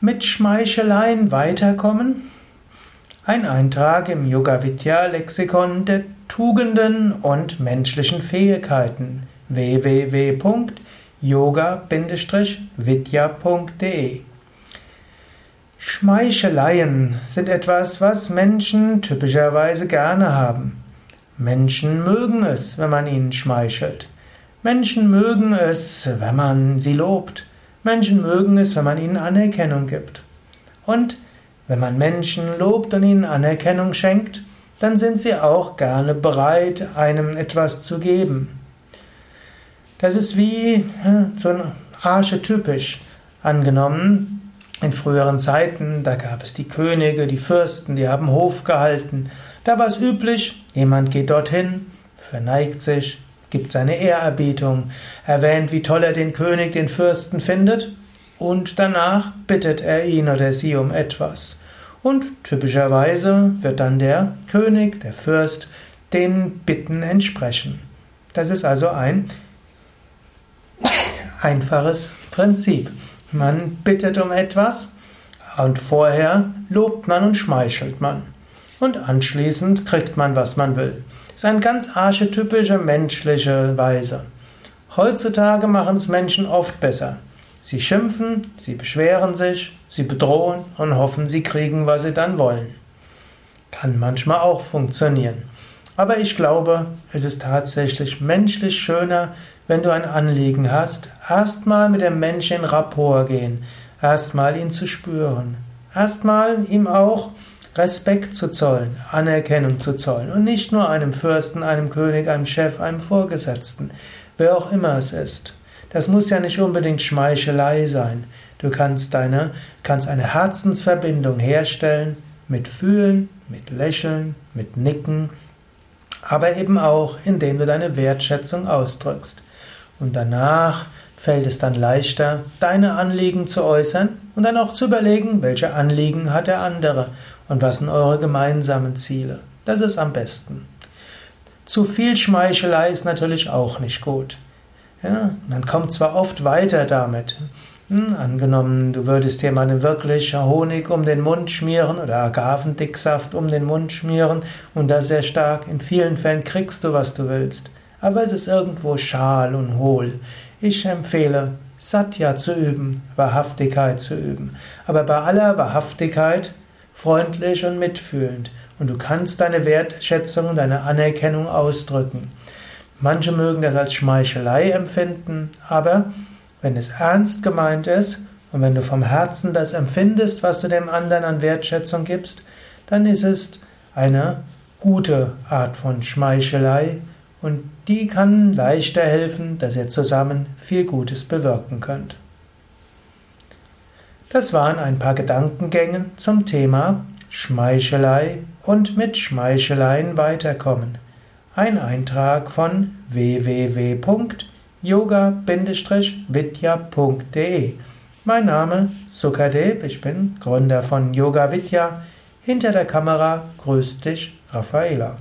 Mit Schmeicheleien weiterkommen? Ein Eintrag im Yoga Vidya Lexikon der Tugenden und menschlichen Fähigkeiten www.yoga-vidya.de Schmeicheleien sind etwas, was Menschen typischerweise gerne haben. Menschen mögen es, wenn man ihnen schmeichelt. Menschen mögen es, wenn man sie lobt. Menschen mögen es, wenn man ihnen Anerkennung gibt. Und wenn man Menschen lobt und ihnen Anerkennung schenkt, dann sind sie auch gerne bereit, einem etwas zu geben. Das ist wie so ein archetypisch angenommen. In früheren Zeiten, da gab es die Könige, die Fürsten, die haben Hof gehalten. Da war es üblich, jemand geht dorthin, verneigt sich, gibt seine Ehrerbietung, erwähnt, wie toll er den König, den Fürsten findet, und danach bittet er ihn oder sie um etwas. Und typischerweise wird dann der König, der Fürst, den Bitten entsprechen. Das ist also ein einfaches Prinzip. Man bittet um etwas und vorher lobt man und schmeichelt man und anschließend kriegt man, was man will. Das ist eine ganz archetypische menschliche Weise. Heutzutage machen es Menschen oft besser. Sie schimpfen, sie beschweren sich, sie bedrohen und hoffen, sie kriegen, was sie dann wollen. Kann manchmal auch funktionieren. Aber ich glaube, es ist tatsächlich menschlich schöner, wenn du ein Anliegen hast, erstmal mit dem Menschen in Rapport gehen, erstmal ihn zu spüren, erstmal ihm auch Respekt zu zollen, Anerkennung zu zollen und nicht nur einem Fürsten, einem König, einem Chef, einem Vorgesetzten, wer auch immer es ist. Das muss ja nicht unbedingt Schmeichelei sein. Du kannst deine, kannst eine Herzensverbindung herstellen mit Fühlen, mit Lächeln, mit Nicken, aber eben auch, indem du deine Wertschätzung ausdrückst. Und danach fällt es dann leichter, deine Anliegen zu äußern und dann auch zu überlegen, welche Anliegen hat der andere und was sind eure gemeinsamen Ziele. Das ist am besten. Zu viel Schmeichelei ist natürlich auch nicht gut. Ja, man kommt zwar oft weiter damit. Hm, angenommen, du würdest mal wirklich Honig um den Mund schmieren oder Agavendicksaft um den Mund schmieren und das sehr stark. In vielen Fällen kriegst du, was du willst. Aber es ist irgendwo schal und hohl. Ich empfehle, Satya zu üben, Wahrhaftigkeit zu üben. Aber bei aller Wahrhaftigkeit freundlich und mitfühlend. Und du kannst deine Wertschätzung und deine Anerkennung ausdrücken. Manche mögen das als Schmeichelei empfinden, aber wenn es ernst gemeint ist und wenn du vom Herzen das empfindest, was du dem anderen an Wertschätzung gibst, dann ist es eine gute Art von Schmeichelei und die kann leichter helfen, dass ihr zusammen viel Gutes bewirken könnt. Das waren ein paar Gedankengänge zum Thema Schmeichelei und mit Schmeicheleien weiterkommen. Ein Eintrag von www.yoga-vidya.de. Mein Name Sukadev, ich bin Gründer von Yoga Vidya. Hinter der Kamera grüßt dich Raffaela.